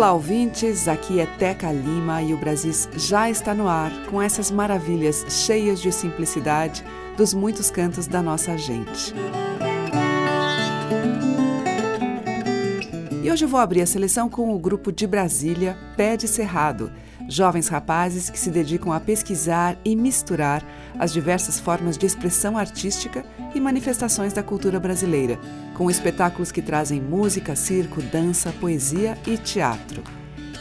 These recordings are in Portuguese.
Olá, ouvintes. Aqui é Teca Lima e o Brasis já está no ar com essas maravilhas cheias de simplicidade dos muitos cantos da nossa gente. E hoje vou abrir a seleção com o grupo de Brasília, Pé de Cerrado, jovens rapazes que se dedicam a pesquisar e misturar as diversas formas de expressão artística e manifestações da cultura brasileira, com espetáculos que trazem música, circo, dança, poesia e teatro.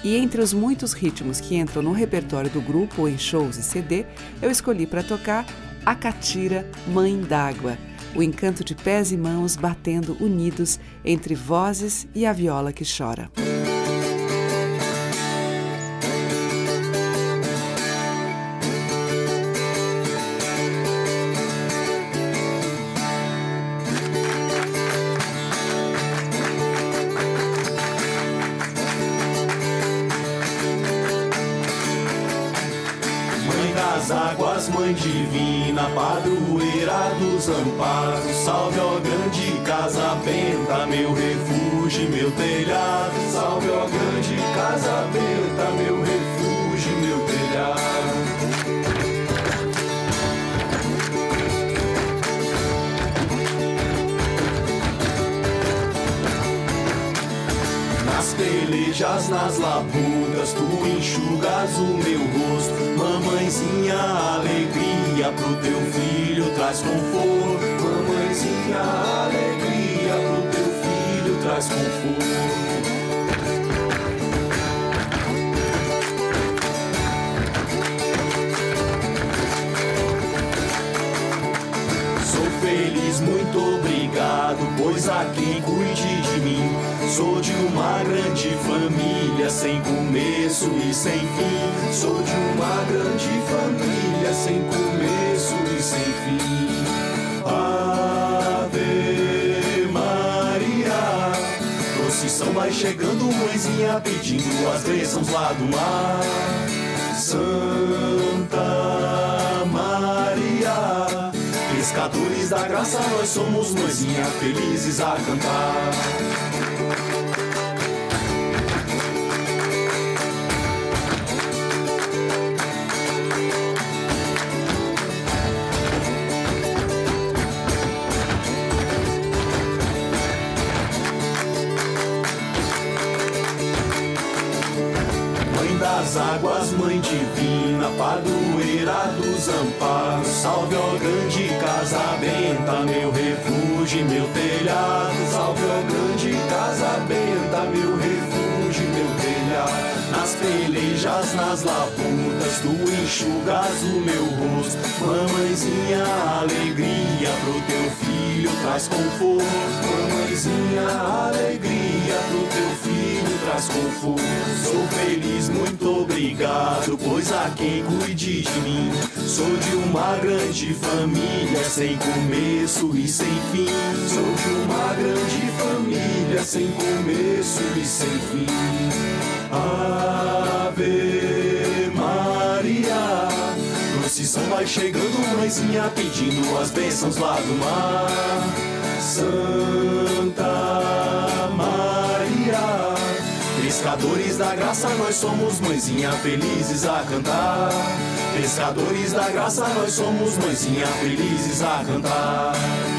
E entre os muitos ritmos que entram no repertório do grupo ou em shows e CD, eu escolhi para tocar a catira Mãe d'Água, o encanto de pés e mãos batendo unidos entre vozes e a viola que chora. Pelejas, nas labudas, tu enxugas o meu rosto. Mamãezinha, alegria pro teu filho traz conforto. Mamãezinha, alegria pro teu filho traz conforto. Sou feliz, muito obrigado, pois quem cuide de mim. Sou de uma grande família, sem começo e sem fim. Sou de uma grande família, sem começo e sem fim. Ave Maria, procissão vai chegando, mãezinha pedindo as bênçãos lá do mar. Santa Maria, pescadores da graça, nós somos mãezinha felizes a cantar. Mãe Divina, padroeira dos amparos. Salve, ó grande casa benta, meu refúgio, meu telhado. Salve, ó grande casa benta, meu refúgio, meu telhado. Nas pelejas, nas labutas, tu enxugas o meu rosto. Mamãezinha, alegria pro teu filho traz conforto. Mamãezinha, alegria pro teu filho traz conforto. Sou feliz, muito obrigado, pois há quem cuide de mim. Sou de uma grande família, sem começo e sem fim. Sou de uma grande família, sem começo e sem fim. Ave Maria, procissão vai chegando, mãezinha pedindo as bênçãos lá do mar. Santa pescadores da graça, nós somos mãezinha felizes a cantar. Pescadores da graça, nós somos mãezinha felizes a cantar.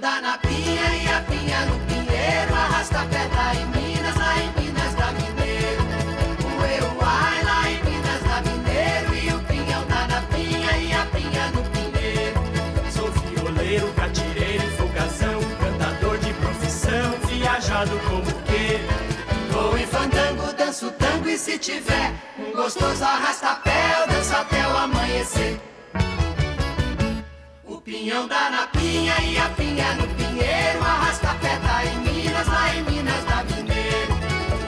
Dá na pinha e a pinha no pinheiro. Arrasta pedra em Minas, lá em Minas da Mineiro. O eu ai lá em Minas da Mineiro. E o pinhão dá na pinha e a pinha no pinheiro. Sou violeiro, catireiro, folgazão, cantador de profissão, viajado como que. Vou em fandango, danço tango e se tiver um gostoso arrasta-pé, eu danço até o amanhecer. Pinhão dá na pinha e a pinha no pinheiro, arrasta-pé tá em Minas, lá em Minas da Mineiro.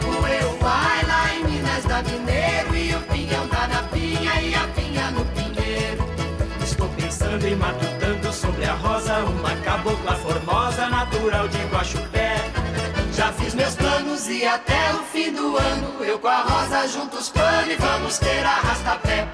O eu vai lá em Minas da Mineiro e o pinhão dá na pinha e a pinha no pinheiro. Estou pensando e matutando sobre a rosa, uma cabocla formosa, natural de Guaxupé. Já fiz meus planos e até o fim do ano eu com a rosa junto os planos e vamos ter arrasta-pé.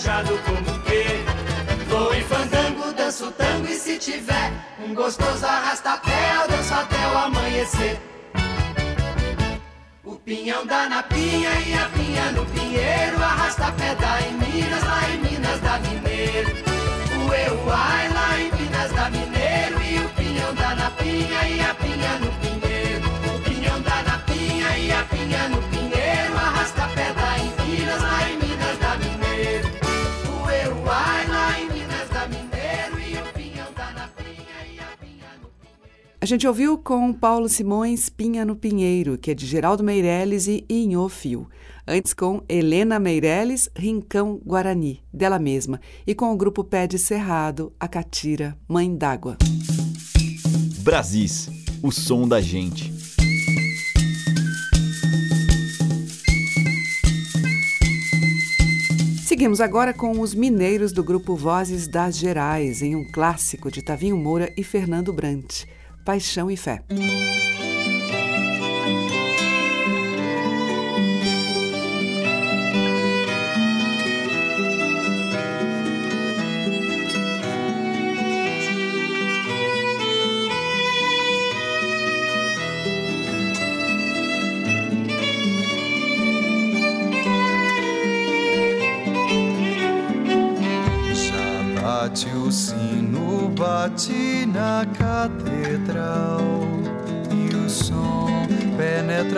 Viajado como que. Vou em fandango, danço tango e se tiver um gostoso arrasta-pé, eu danço até o amanhecer. O pinhão dá na pinha e a pinha no pinheiro, arrasta pedra em Minas, lá em Minas da Mineiro. O eu ai lá em Minas da Mineiro e o pinhão dá na pinha e a pinha no pinheiro. O pinhão dá na pinha e a pinha no pinheiro, arrasta pedra gente ouviu com Paulo Simões Pinha no Pinheiro, que é de Geraldo Meirelles e Inho Fio. Antes com Helena Meirelles, Rincão Guarani, dela mesma. E com o grupo Pé de Cerrado, A Catira, Mãe d'Água. Brasis, o som da gente. Seguimos agora com os mineiros do grupo Vozes das Gerais, em um clássico de Tavinho Moura e Fernando Brant, Paixão e Fé.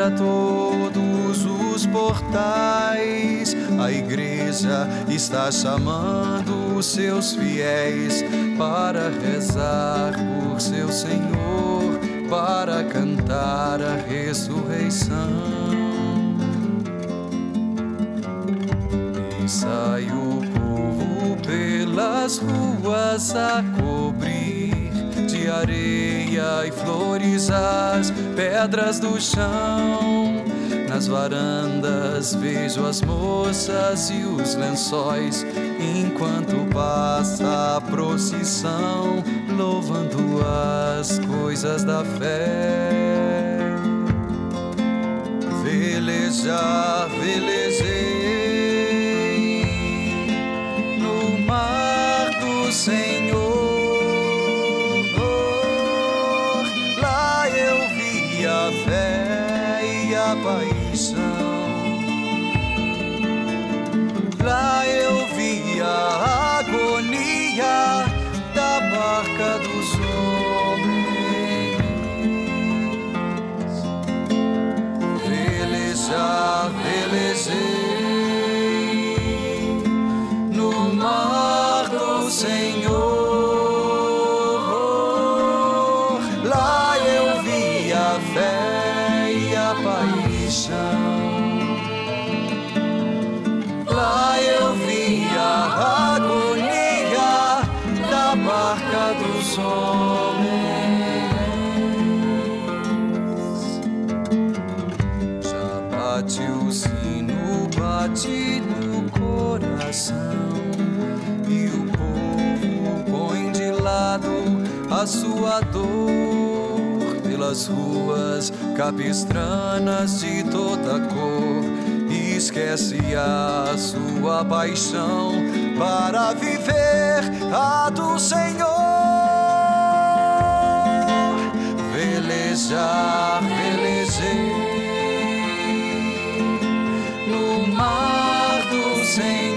Penetra todos os portais. A igreja está chamando os seus fiéis para rezar por seu Senhor, para cantar a ressurreição. E sai o povo pelas ruas a areia e flores as pedras do chão. Nas varandas vejo as moças e os lençóis, enquanto passa a procissão, louvando as coisas da fé. Velejar, velejei Velejar, capistranas de toda cor. Esquece a sua paixão para viver a do Senhor. Velejar, velejei no mar do Senhor.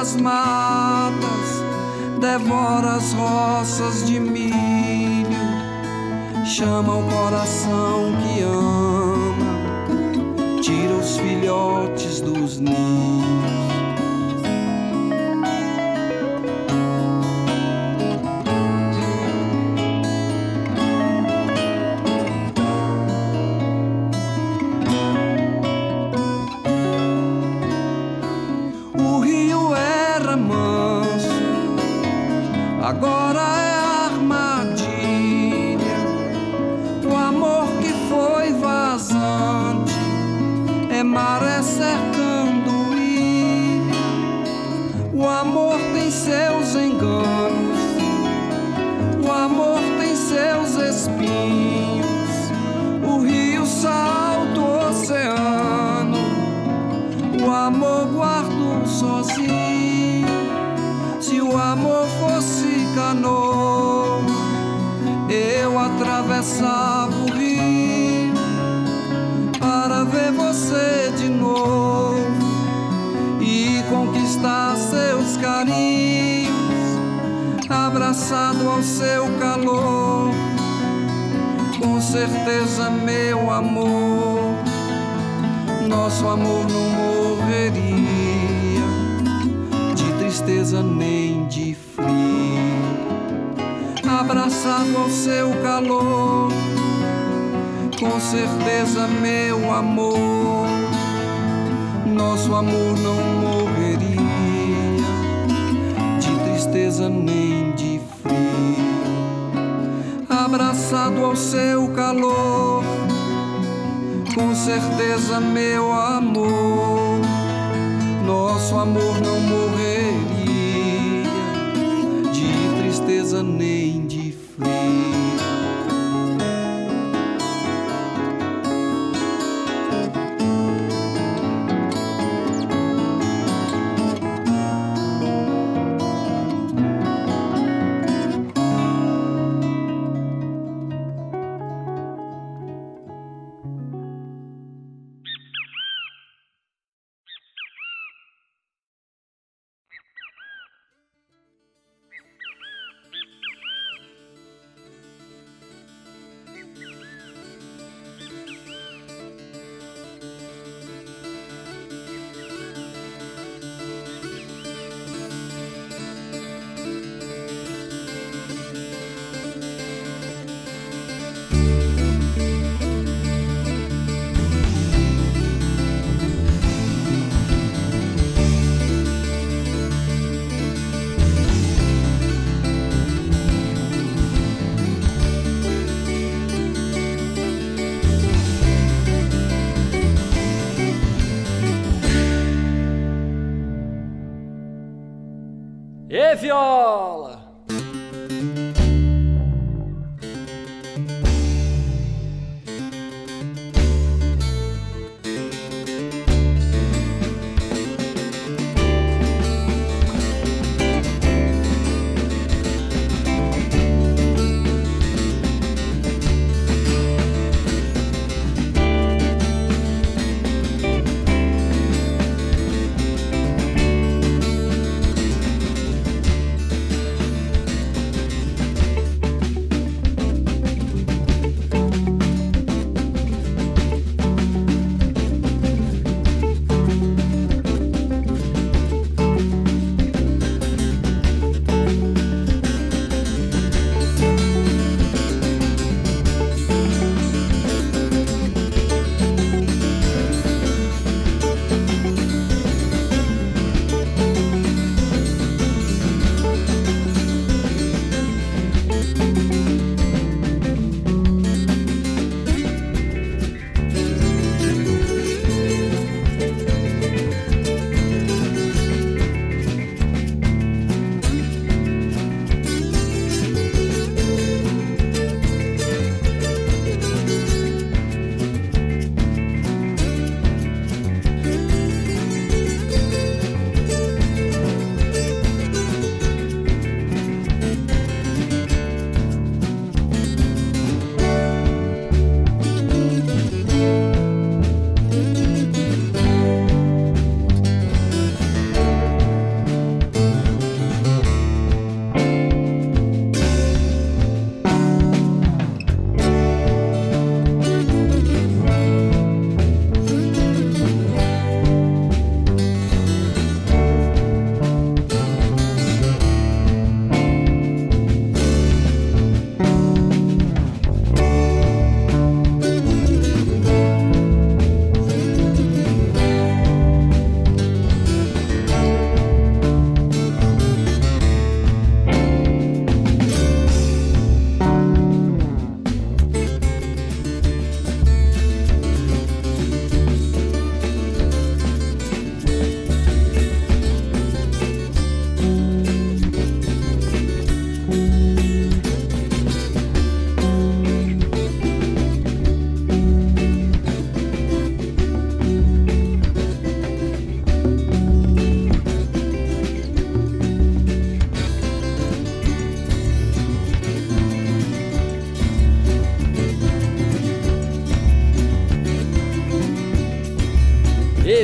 as matas, devora as roças de milho, chama o 안녕하세요.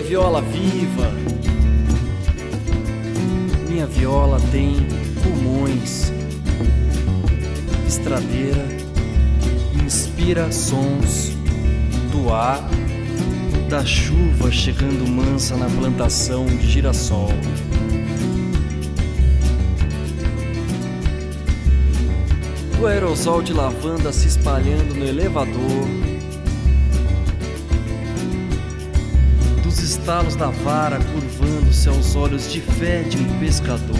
Viola viva. Minha viola tem pulmões, estradeira, inspira sons do ar, da chuva chegando mansa na plantação de girassol. Do aerosol de lavanda se espalhando no elevador estalos da vara curvando-se aos olhos de fé de um pescador.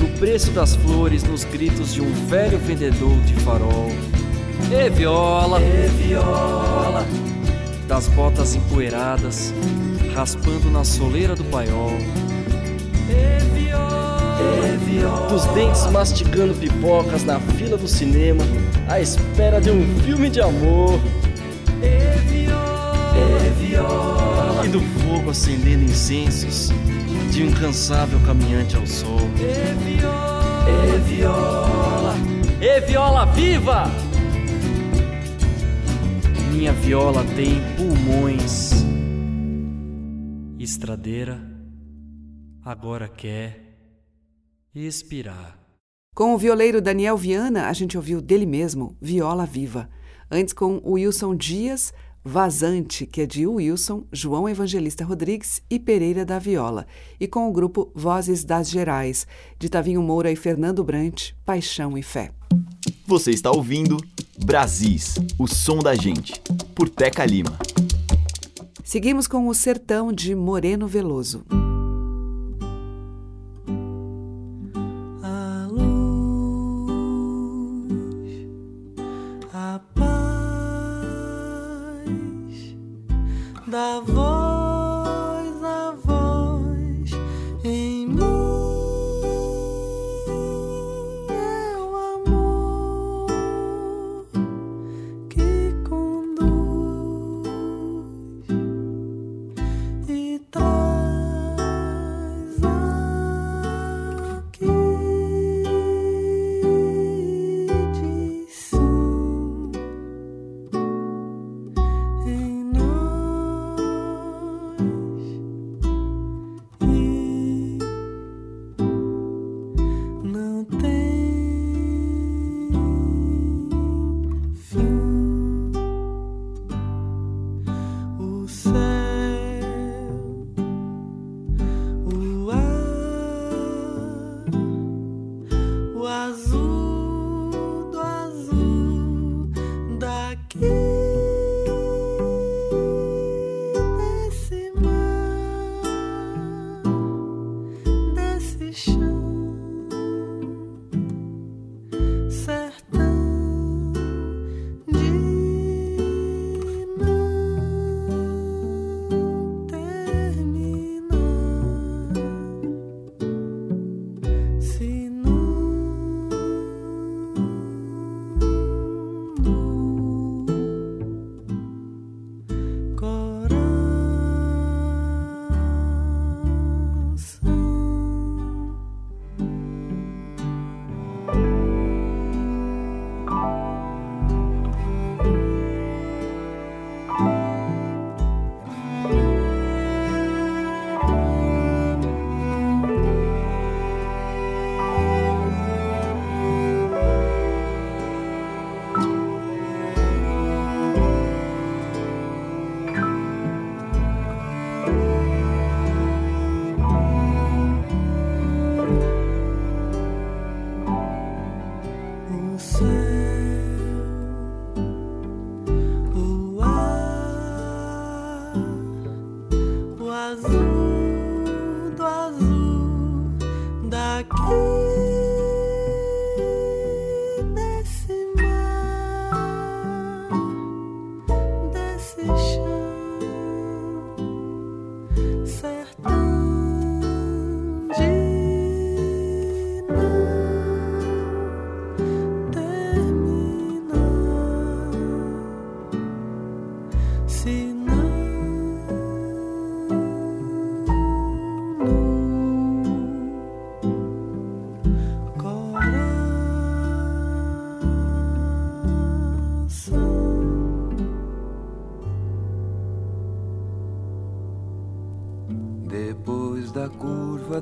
No preço das flores, nos gritos de um velho vendedor de farol. E viola, e viola, das botas empoeiradas, raspando na soleira do paiol. E viola, e viola, dos dentes mastigando pipocas na fila do cinema, à espera de um filme de amor do fogo acendendo incensos de um incansável caminhante ao sol. E viola, e viola, e viola viva! Minha viola tem pulmões. Estradeira agora quer expirar. Com o violeiro Daniel Viana, a gente ouviu dele mesmo, Viola Viva. Antes com o Wilson Dias, Vazante, que é de Wilson, João Evangelista Rodrigues e Pereira da Viola, e com o grupo Vozes das Gerais, de Tavinho Moura e Fernando Brant, Paixão e Fé. Você está ouvindo Brasis, o som da gente, por Teca Lima. Seguimos com o Sertão de Moreno Veloso.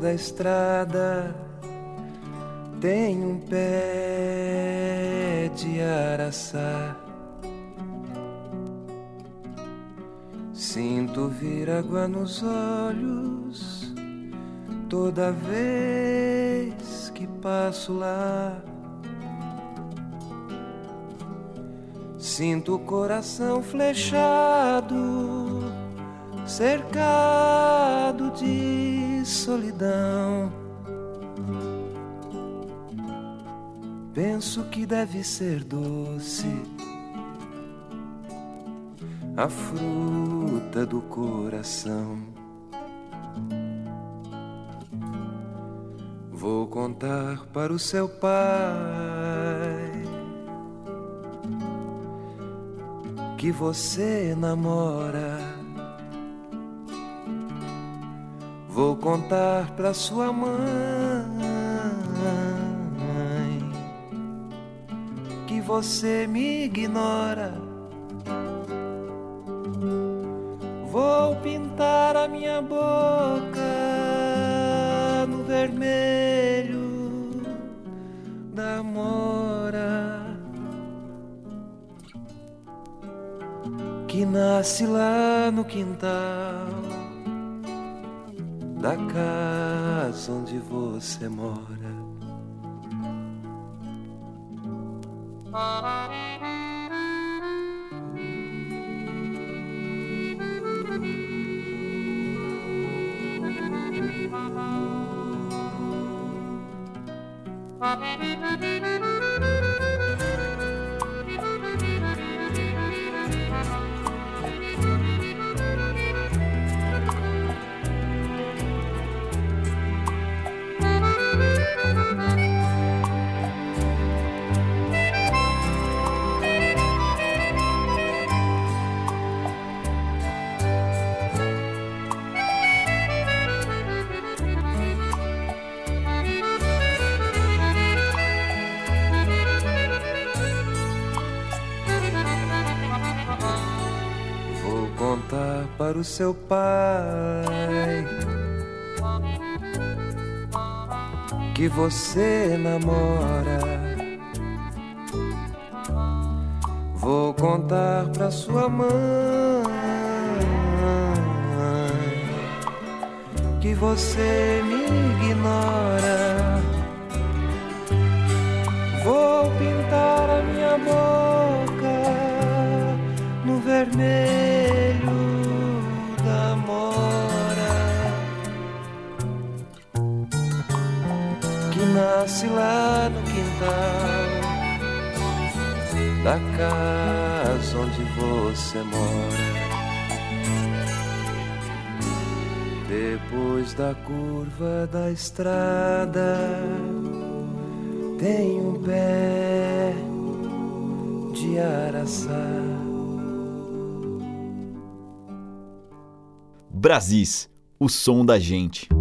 Da estrada tem um pé de araçá. Sinto vir água nos olhos toda vez que passo lá. Sinto o coração flechado, cercado de solidão. Penso que deve ser doce a fruta do coração. Vou contar para o seu pai que você namora Vou contar pra sua mãe que você me ignora. Vou pintar a minha boca no vermelho da mora que nasce lá no quintal casa onde você mora. para o seu pai que você namora. Vou contar pra sua mãe que você me ignora. Vou pintar a minha boca no vermelho casa onde você mora. Depois da curva da estrada tem um pé de araçá. Brasis, o som da gente.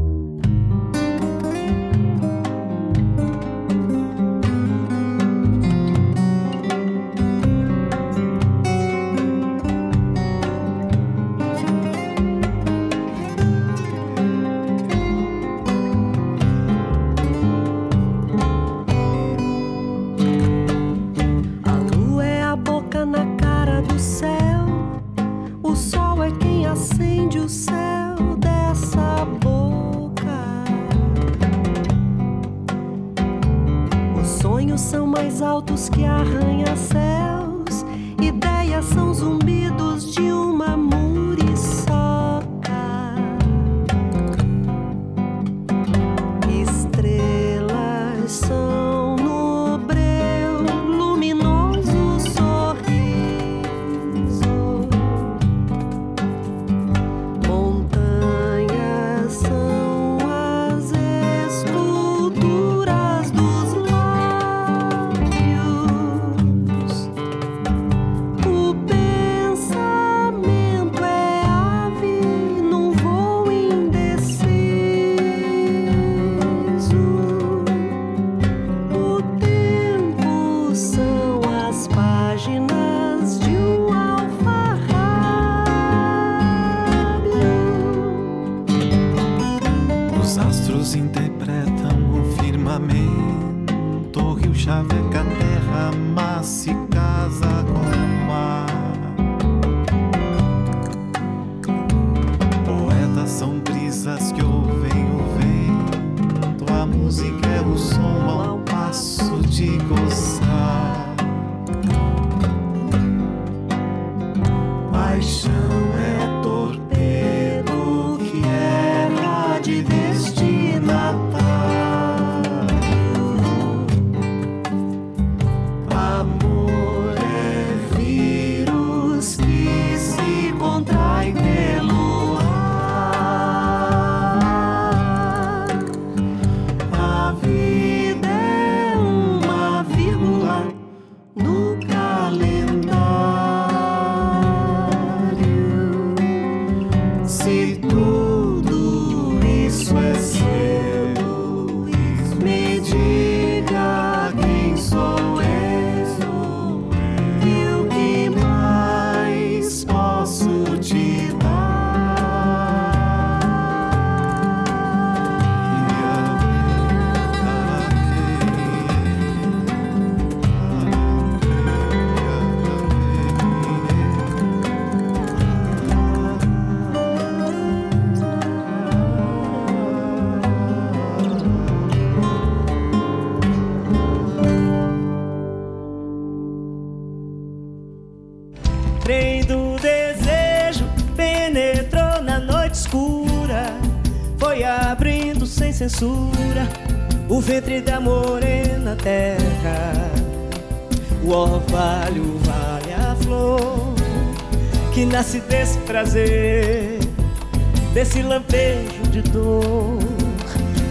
Desse lampejo de dor.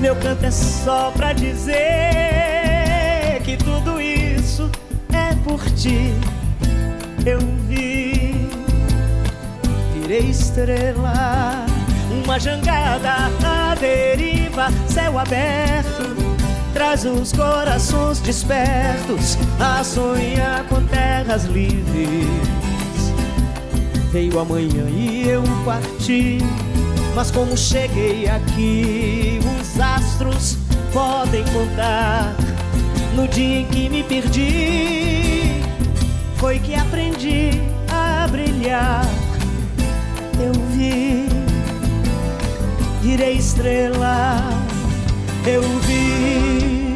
Meu canto é só pra dizer que tudo isso é por ti eu vi, virei estrela, uma jangada à deriva, céu aberto, traz os corações despertos a sonhar com terras livres. Veio amanhã e eu parti, mas como cheguei aqui, os astros podem contar no dia em que me perdi foi que aprendi a brilhar. Eu vi, virei estrela. Eu vi.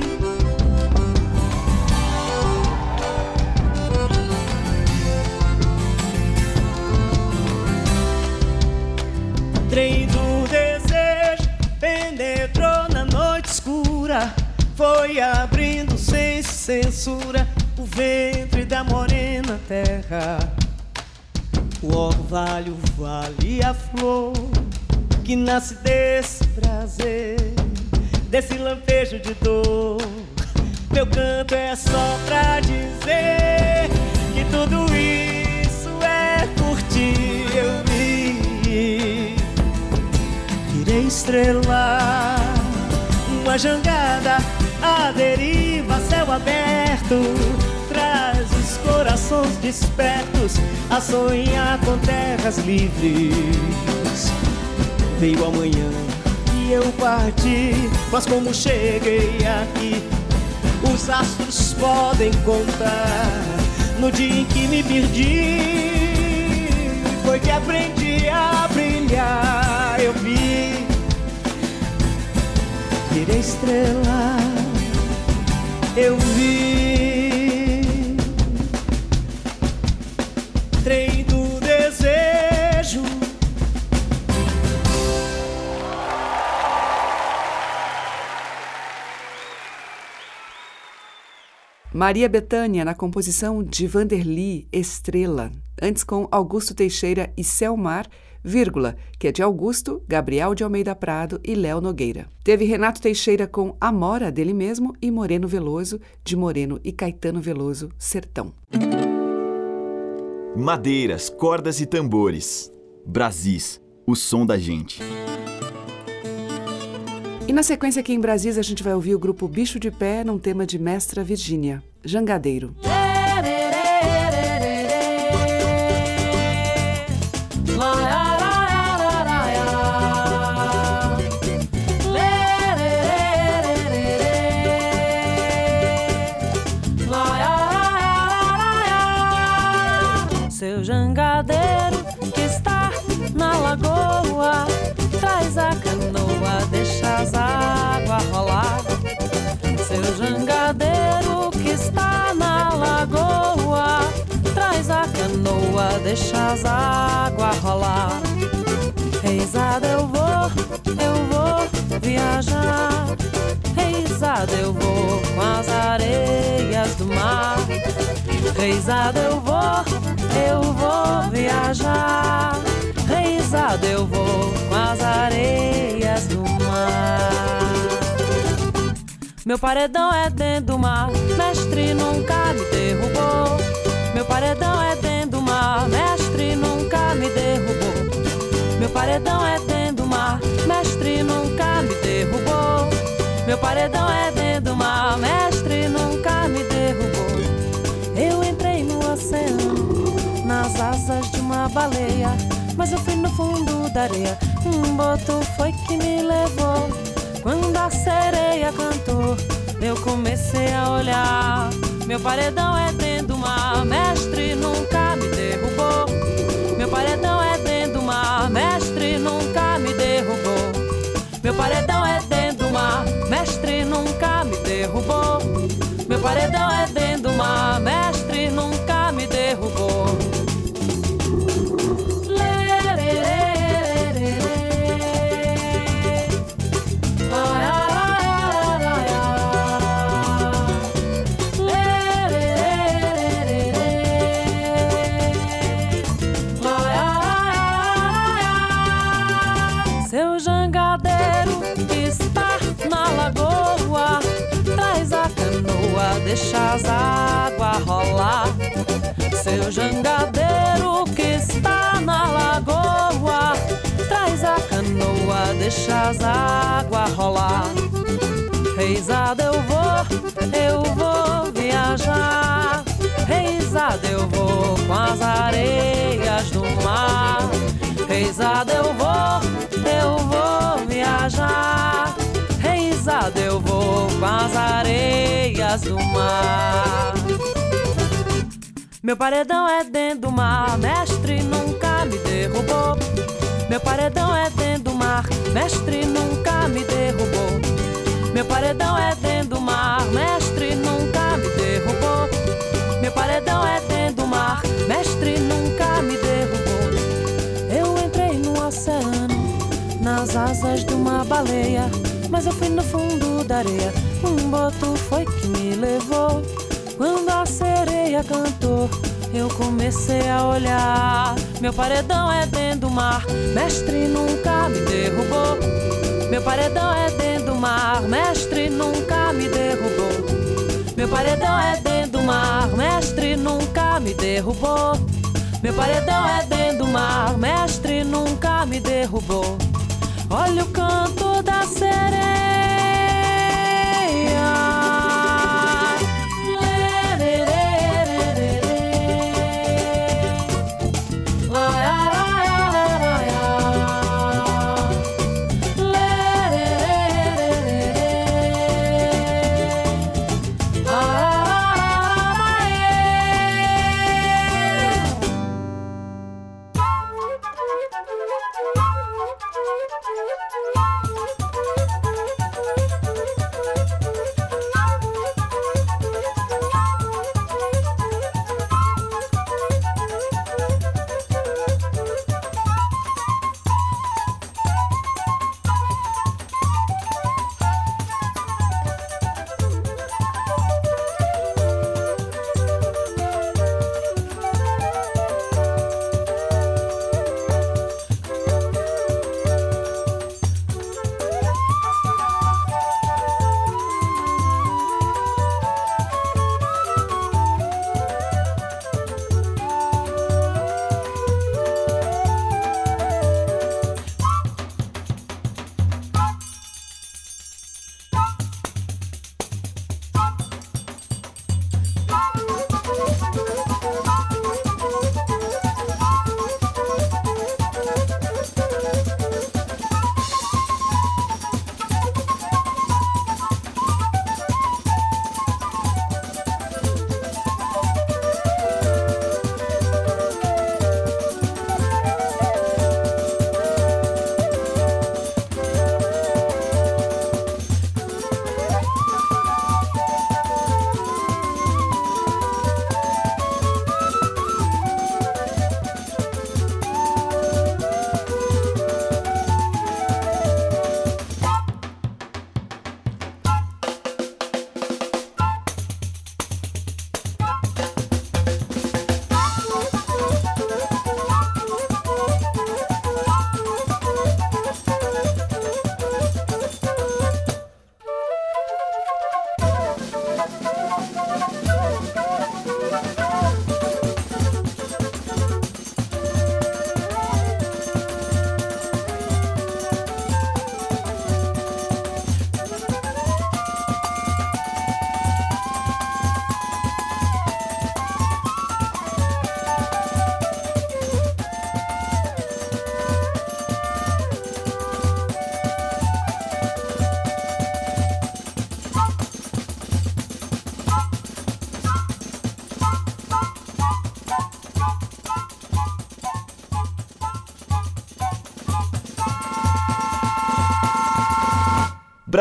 Trem do desejo penetrou na noite escura, foi abrindo sem censura o ventre da morena terra. O orvalho vale a flor que nasce desse prazer, desse lampejo de dor. Meu canto é só pra dizer que tudo isso é por virei estrela, uma jangada à deriva, céu aberto traz os corações despertos a sonhar com terras livres. Veio amanhã e eu parti, mas como cheguei aqui, os astros podem contar. No dia em que me perdi, foi que aprendi a brilhar. Virei estrela. Eu vi trem do desejo. Maria Bethânia na composição de Vanderly Estrela, antes com Augusto Teixeira e Selmar, vírgula, que é de Augusto, Gabriel de Almeida Prado e Léo Nogueira. Teve Renato Teixeira com Amora dele mesmo e Moreno Veloso, de Moreno e Caetano Veloso, Sertão. Madeiras, cordas e tambores. Brasis, o som da gente. E na sequência aqui em Brasília a gente vai ouvir o grupo Bicho de Pé num tema de Mestra Virgínia, Jangadeiro. faz a água rolar. Seu jangadeiro que está na lagoa, traz a canoa, deixa as água rolar. Reisada eu vou, eu vou viajar. Reisada eu vou com as areias do mar. Reisada eu vou, eu vou viajar. Reisada eu vou com as areias do mar. Meu paredão é dentro do mar, mestre nunca me derrubou. Meu paredão é dentro do mar, mestre nunca me derrubou. Meu paredão é dentro do mar, mestre nunca me derrubou. Meu paredão é dentro do mar, mestre nunca me derrubou. Eu entrei no oceano, nas asas de uma baleia. Mas eu fui no fundo da areia, um boto foi que me levou. Quando a sereia cantou, eu comecei a olhar. Meu paredão é dentro do mar, mestre nunca me derrubou. Meu paredão é dentro do mar, mestre nunca me derrubou. Meu paredão é dentro do mar, mestre nunca me derrubou. Meu paredão é dentro do mar, mestre deixa as águas rolar. Seu jangadeiro que está na lagoa, traz a canoa, deixa as águas rolar. Reisada eu vou, eu vou viajar. Reisada eu vou com as areias do mar. Reisada eu vou, eu vou com as areias do mar. Meu paredão é dentro do mar, mestre nunca me derrubou. Meu paredão é dentro do mar, mestre nunca me derrubou. Meu paredão é dentro do mar, mestre nunca me derrubou. Meu paredão é dentro do mar, mestre nunca me derrubou. Eu entrei no oceano, nas asas de uma baleia. Mas eu fui no fundo da areia, um boto foi que me levou. Quando a sereia cantou, eu comecei a olhar. Meu paredão é dentro do mar, mestre nunca me derrubou. Meu paredão é dentro do mar, mestre nunca me derrubou. Meu paredão é dentro do mar, mestre nunca me derrubou. Meu paredão é dentro do mar, mestre nunca me derrubou. Olha o canto da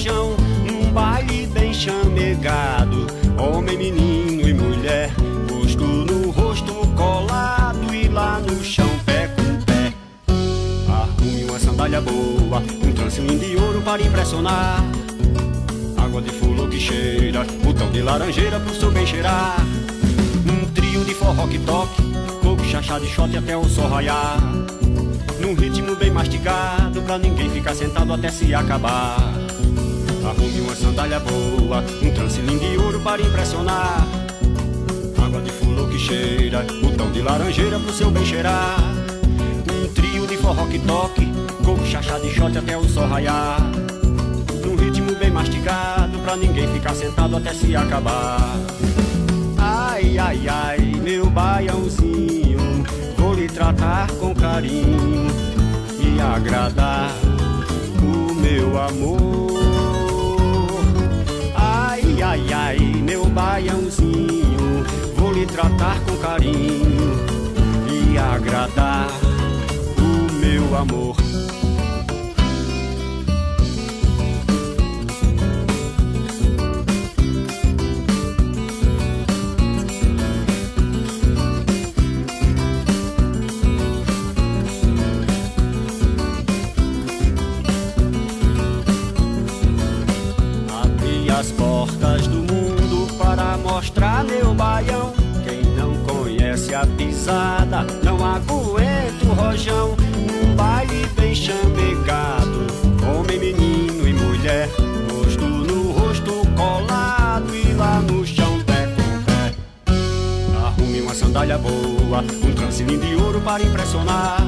Rojão. Num baile bem chamegado, homem, menino e mulher. Rosto no rosto colado e lá no chão, pé com pé. Arrume uma sandália boa, um trance lindo de ouro para impressionar. Água de fulô que cheira, botão de laranjeira pro seu bem cheirar. Um trio de forró que toque, coco, chachá de shot até o sol raiar. Num ritmo bem mastigado, pra ninguém ficar sentado até se acabar. Arrume uma sandália boa, um trance lindo de ouro para impressionar. Água de fulô que cheira, botão de laranjeira pro seu bem cheirar. Um trio de forró que toque, coco, chachá de shot até o sol raiar. Num ritmo bem mastigado, pra ninguém ficar sentado até se acabar. Ai, ai, ai, meu baiãozinho, vou lhe tratar com carinho e agradar o meu amor. Ai, ai, meu baiãozinho, vou lhe tratar com carinho e agradar o meu amor. Portas do mundo para mostrar meu baião. Quem não conhece a pisada, não aguenta o rojão. Um baile bem chamegado, homem, menino e mulher. Rosto no rosto colado e lá no chão, pé com pé. Arrume uma sandália boa, um trance lindo de ouro para impressionar.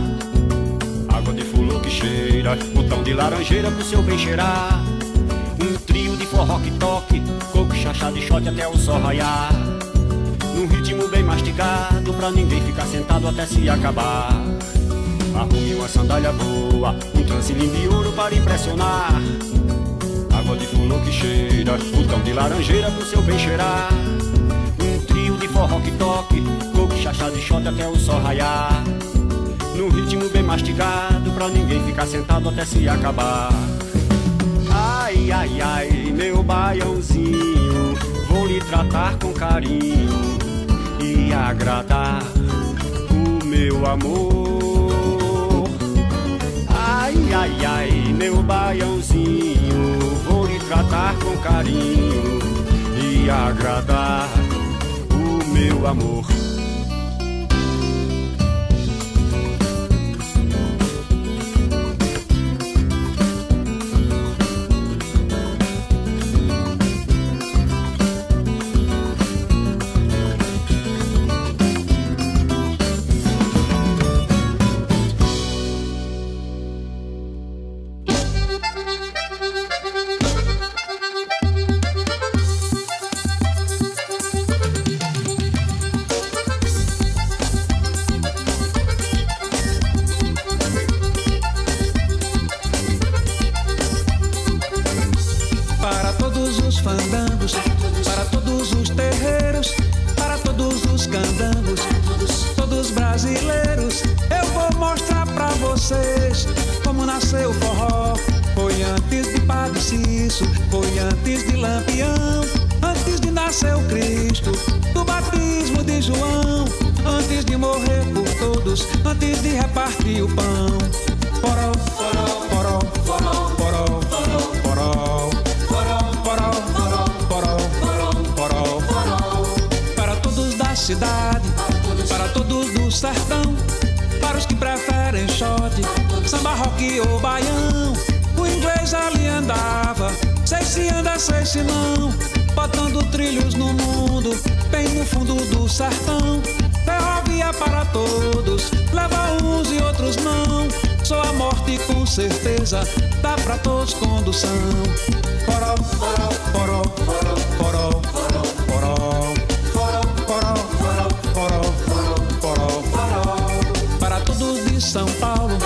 Água de fulô que cheira, botão de laranjeira pro seu bem cheirar. Forró que toque, coco, chachá de shot até o sol raiar. Num ritmo bem mastigado, pra ninguém ficar sentado até se acabar. Arrume uma sandália boa, um lindo de ouro para impressionar. Água de fulô que cheira, botão de laranjeira pro seu bem cheirar. Um trio de forró que toque, coco, chachá de shot até o sol raiar. Num ritmo bem mastigado, pra ninguém ficar sentado até se acabar. Ai, ai, ai, meu baiãozinho, vou lhe tratar com carinho e agradar o meu amor. Ai, ai, ai, meu baiãozinho, vou lhe tratar com carinho e agradar o meu amor. Sei se não, botando trilhos no mundo, bem no fundo do sertão. Ferrovia para todos. Leva uns e outros não. Só a morte com certeza dá pra todos condução. Poró, poró, poró, poró, poró, poró, poró, poró, poró, poró, poró. Para todos de São Paulo,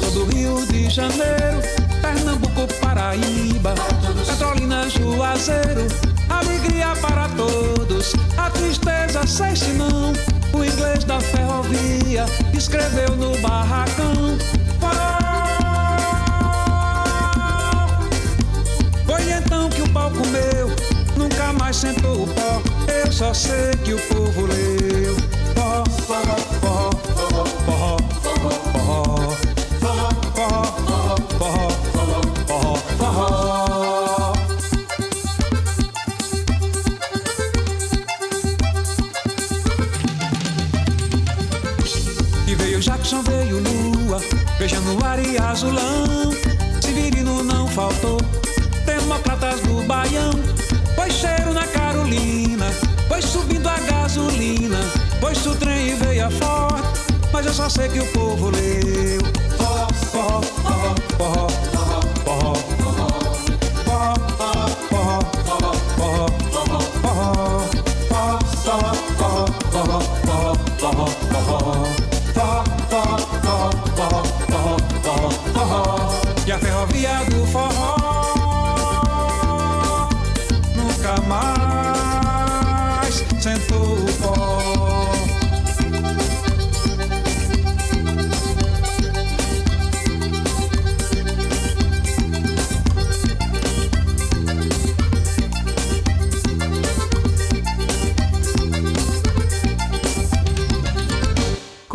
todo Rio de Janeiro, Pernambuco, Paraíba, Petrolina, Juazeiro. Alegria para todos, a tristeza sei se não. O inglês da ferrovia escreveu no barracão. Foi então que o pau comeu, nunca mais sentou o pó. Eu só sei que o povo leu. Pó, pó, azulão. Severino não faltou, democratas do Baião. Pois cheiro na Carolina, pois subindo a gasolina, pois o trem veio forte. Mas eu só sei que o povo leu. Pó, pó,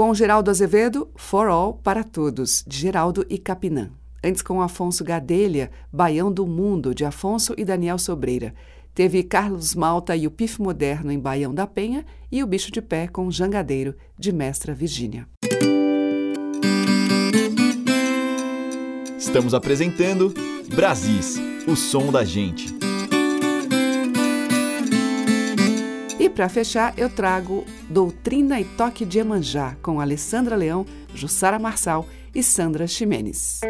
Com Geraldo Azevedo, For All para Todos, de Geraldo e Capinã. Antes com Afonso Gadelha, Baião do Mundo, de Afonso e Daniel Sobreira. Teve Carlos Malta e o Pif Moderno em Baião da Penha e o Bicho de Pé com Jangadeiro, de Mestra Virgínia. Estamos apresentando Brasis, o som da gente. Para fechar, eu trago Doutrina e Toque de Emanjá, com Alessandra Leão, Jussara Marçal e Sandra Ximenes.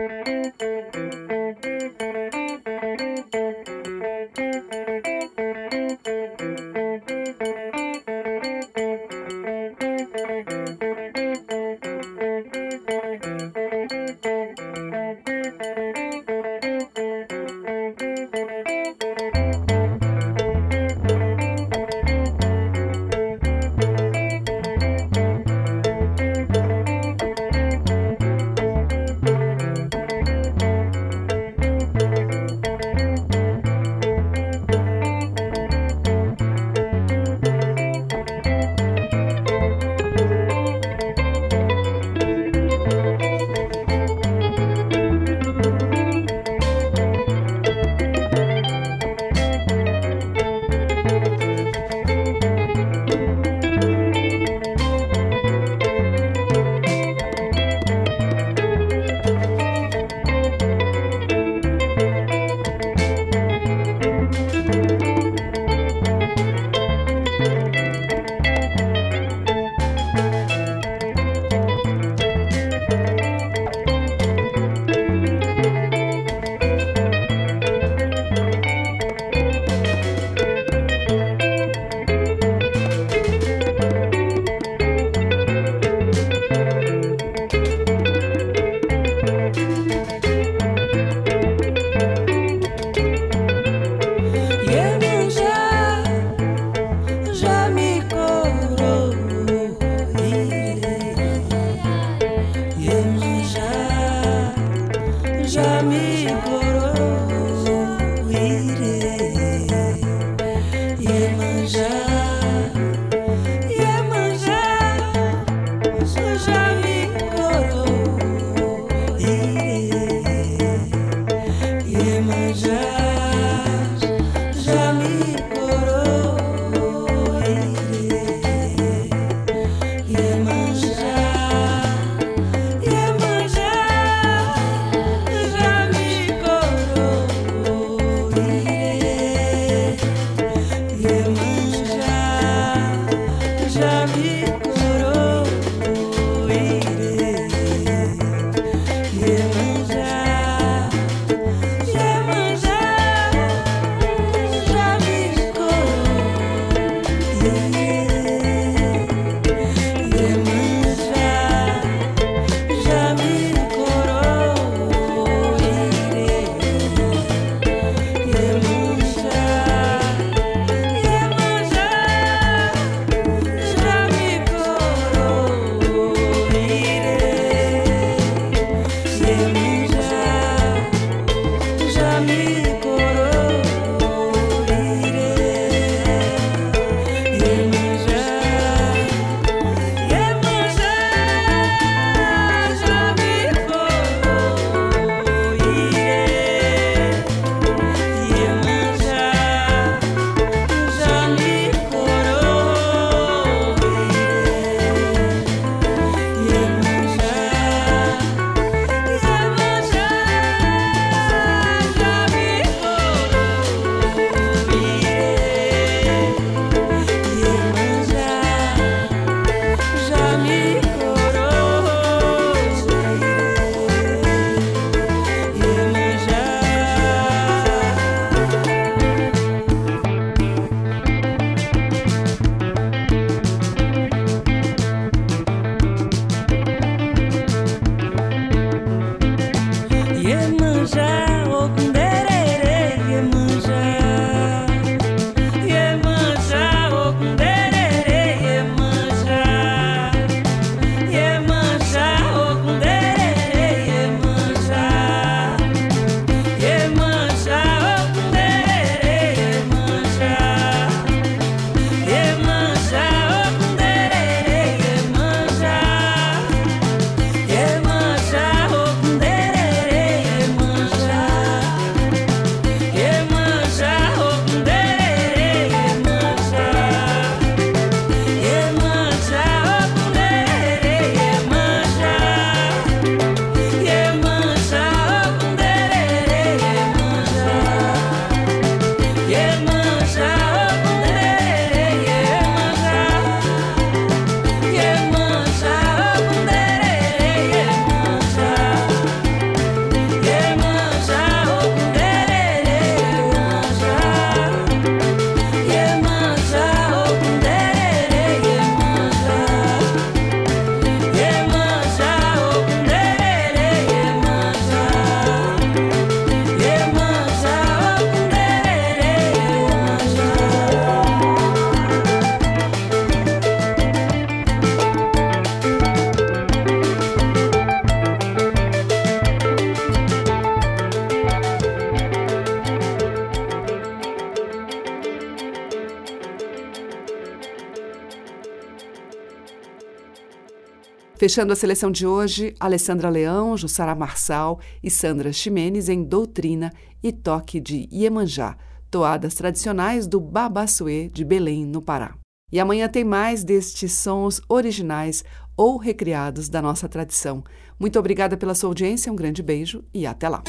Fechando a seleção de hoje, Alessandra Leão, Jussara Marçal e Sandra Ximenes em Doutrina e Toque de Iemanjá, toadas tradicionais do Babassuê de Belém, no Pará. E amanhã tem mais destes sons originais ou recriados da nossa tradição. Muito obrigada pela sua audiência, um grande beijo e até lá.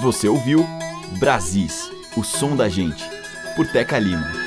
Você ouviu Brasis, o som da gente, por Teca Lima.